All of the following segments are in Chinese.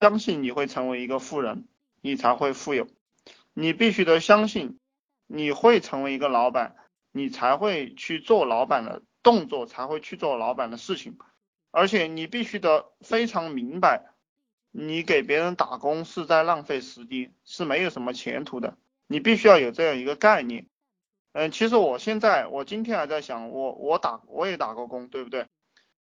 相信你会成为一个富人，你才会富有。你必须得相信你会成为一个老板，你才会去做老板的动作，才会去做老板的事情。而且你必须得非常明白，你给别人打工是在浪费时间，是没有什么前途的。你必须要有这样一个概念。嗯，其实我现在，我今天还在想，我我打我也打过工，对不对？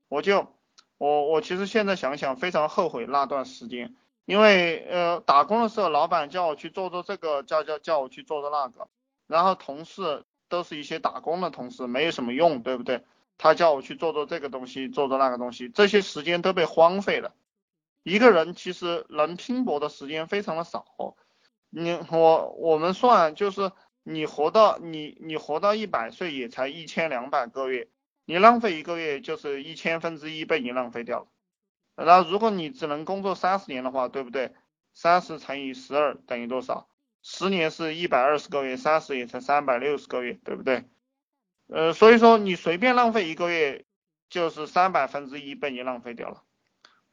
我就。我我其实现在想想非常后悔那段时间，因为呃打工的时候，老板叫我去做做这个，叫叫叫我去做做那个，然后同事都是一些打工的同事，没有什么用，对不对？他叫我去做做这个东西，做做那个东西，这些时间都被荒废了。一个人其实能拼搏的时间非常的少，你我我们算就是你活到你你活到一百岁也才一千两百个月。你浪费一个月就是一千分之一被你浪费掉了，那如果你只能工作三十年的话，对不对？三十乘以十二等于多少？十年是一百二十个月，三十也才三百六十个月，对不对？呃，所以说你随便浪费一个月，就是三百分之一被你浪费掉了，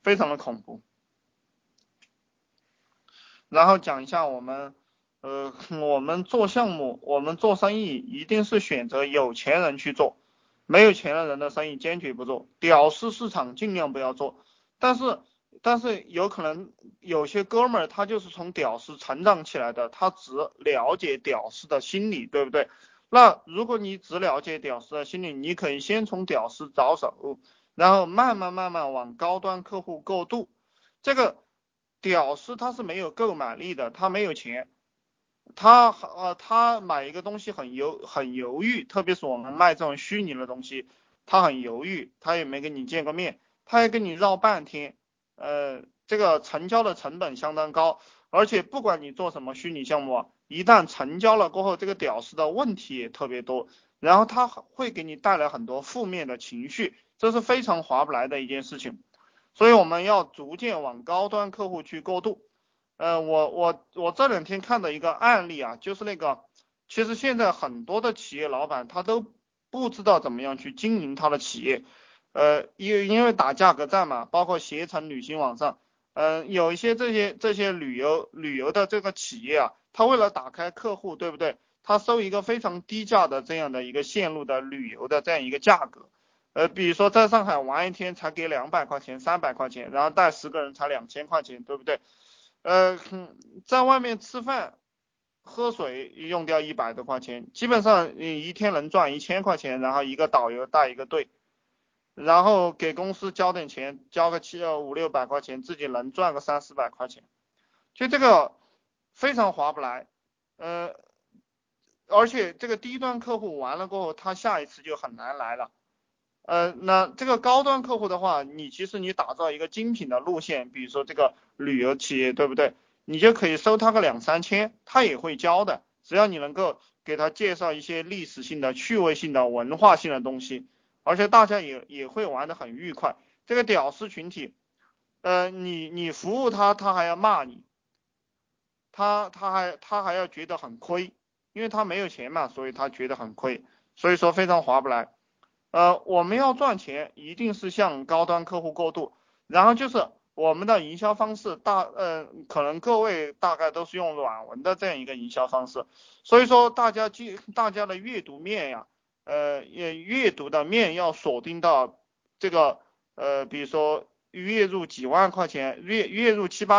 非常的恐怖。然后讲一下我们，呃，我们做项目，我们做生意一定是选择有钱人去做。没有钱的人的生意坚决不做，屌丝市场尽量不要做。但是，但是有可能有些哥们儿他就是从屌丝成长起来的，他只了解屌丝的心理，对不对？那如果你只了解屌丝的心理，你可以先从屌丝着手，然后慢慢慢慢往高端客户过渡。这个屌丝他是没有购买力的，他没有钱。他呃，他买一个东西很犹很犹豫，特别是我们卖这种虚拟的东西，他很犹豫，他也没跟你见过面，他也跟你绕半天，呃，这个成交的成本相当高，而且不管你做什么虚拟项目，一旦成交了过后，这个屌丝的问题也特别多，然后他会给你带来很多负面的情绪，这是非常划不来的一件事情，所以我们要逐渐往高端客户去过渡。呃，我我我这两天看的一个案例啊，就是那个，其实现在很多的企业老板他都不知道怎么样去经营他的企业，呃，因因为打价格战嘛，包括携程旅行网上，嗯，有一些这些这些旅游旅游的这个企业啊，他为了打开客户，对不对？他收一个非常低价的这样的一个线路的旅游的这样一个价格，呃，比如说在上海玩一天才给两百块钱、三百块钱，然后带十个人才两千块钱，对不对？呃，在外面吃饭、喝水用掉一百多块钱，基本上你一天能赚一千块钱，然后一个导游带一个队，然后给公司交点钱，交个七五六百块钱，自己能赚个三四百块钱，就这个非常划不来。呃，而且这个低端客户完了过后，他下一次就很难来了。呃，那这个高端客户的话，你其实你打造一个精品的路线，比如说这个旅游企业，对不对？你就可以收他个两三千，他也会教的，只要你能够给他介绍一些历史性的、趣味性的、文化性的东西，而且大家也也会玩得很愉快。这个屌丝群体，呃，你你服务他，他还要骂你，他他还他还要觉得很亏，因为他没有钱嘛，所以他觉得很亏，所以说非常划不来。呃，我们要赚钱，一定是向高端客户过渡。然后就是我们的营销方式，大，呃，可能各位大概都是用软文的这样一个营销方式。所以说，大家记，大家的阅读面呀，呃，也阅读的面要锁定到这个，呃，比如说月入几万块钱，月月入七八。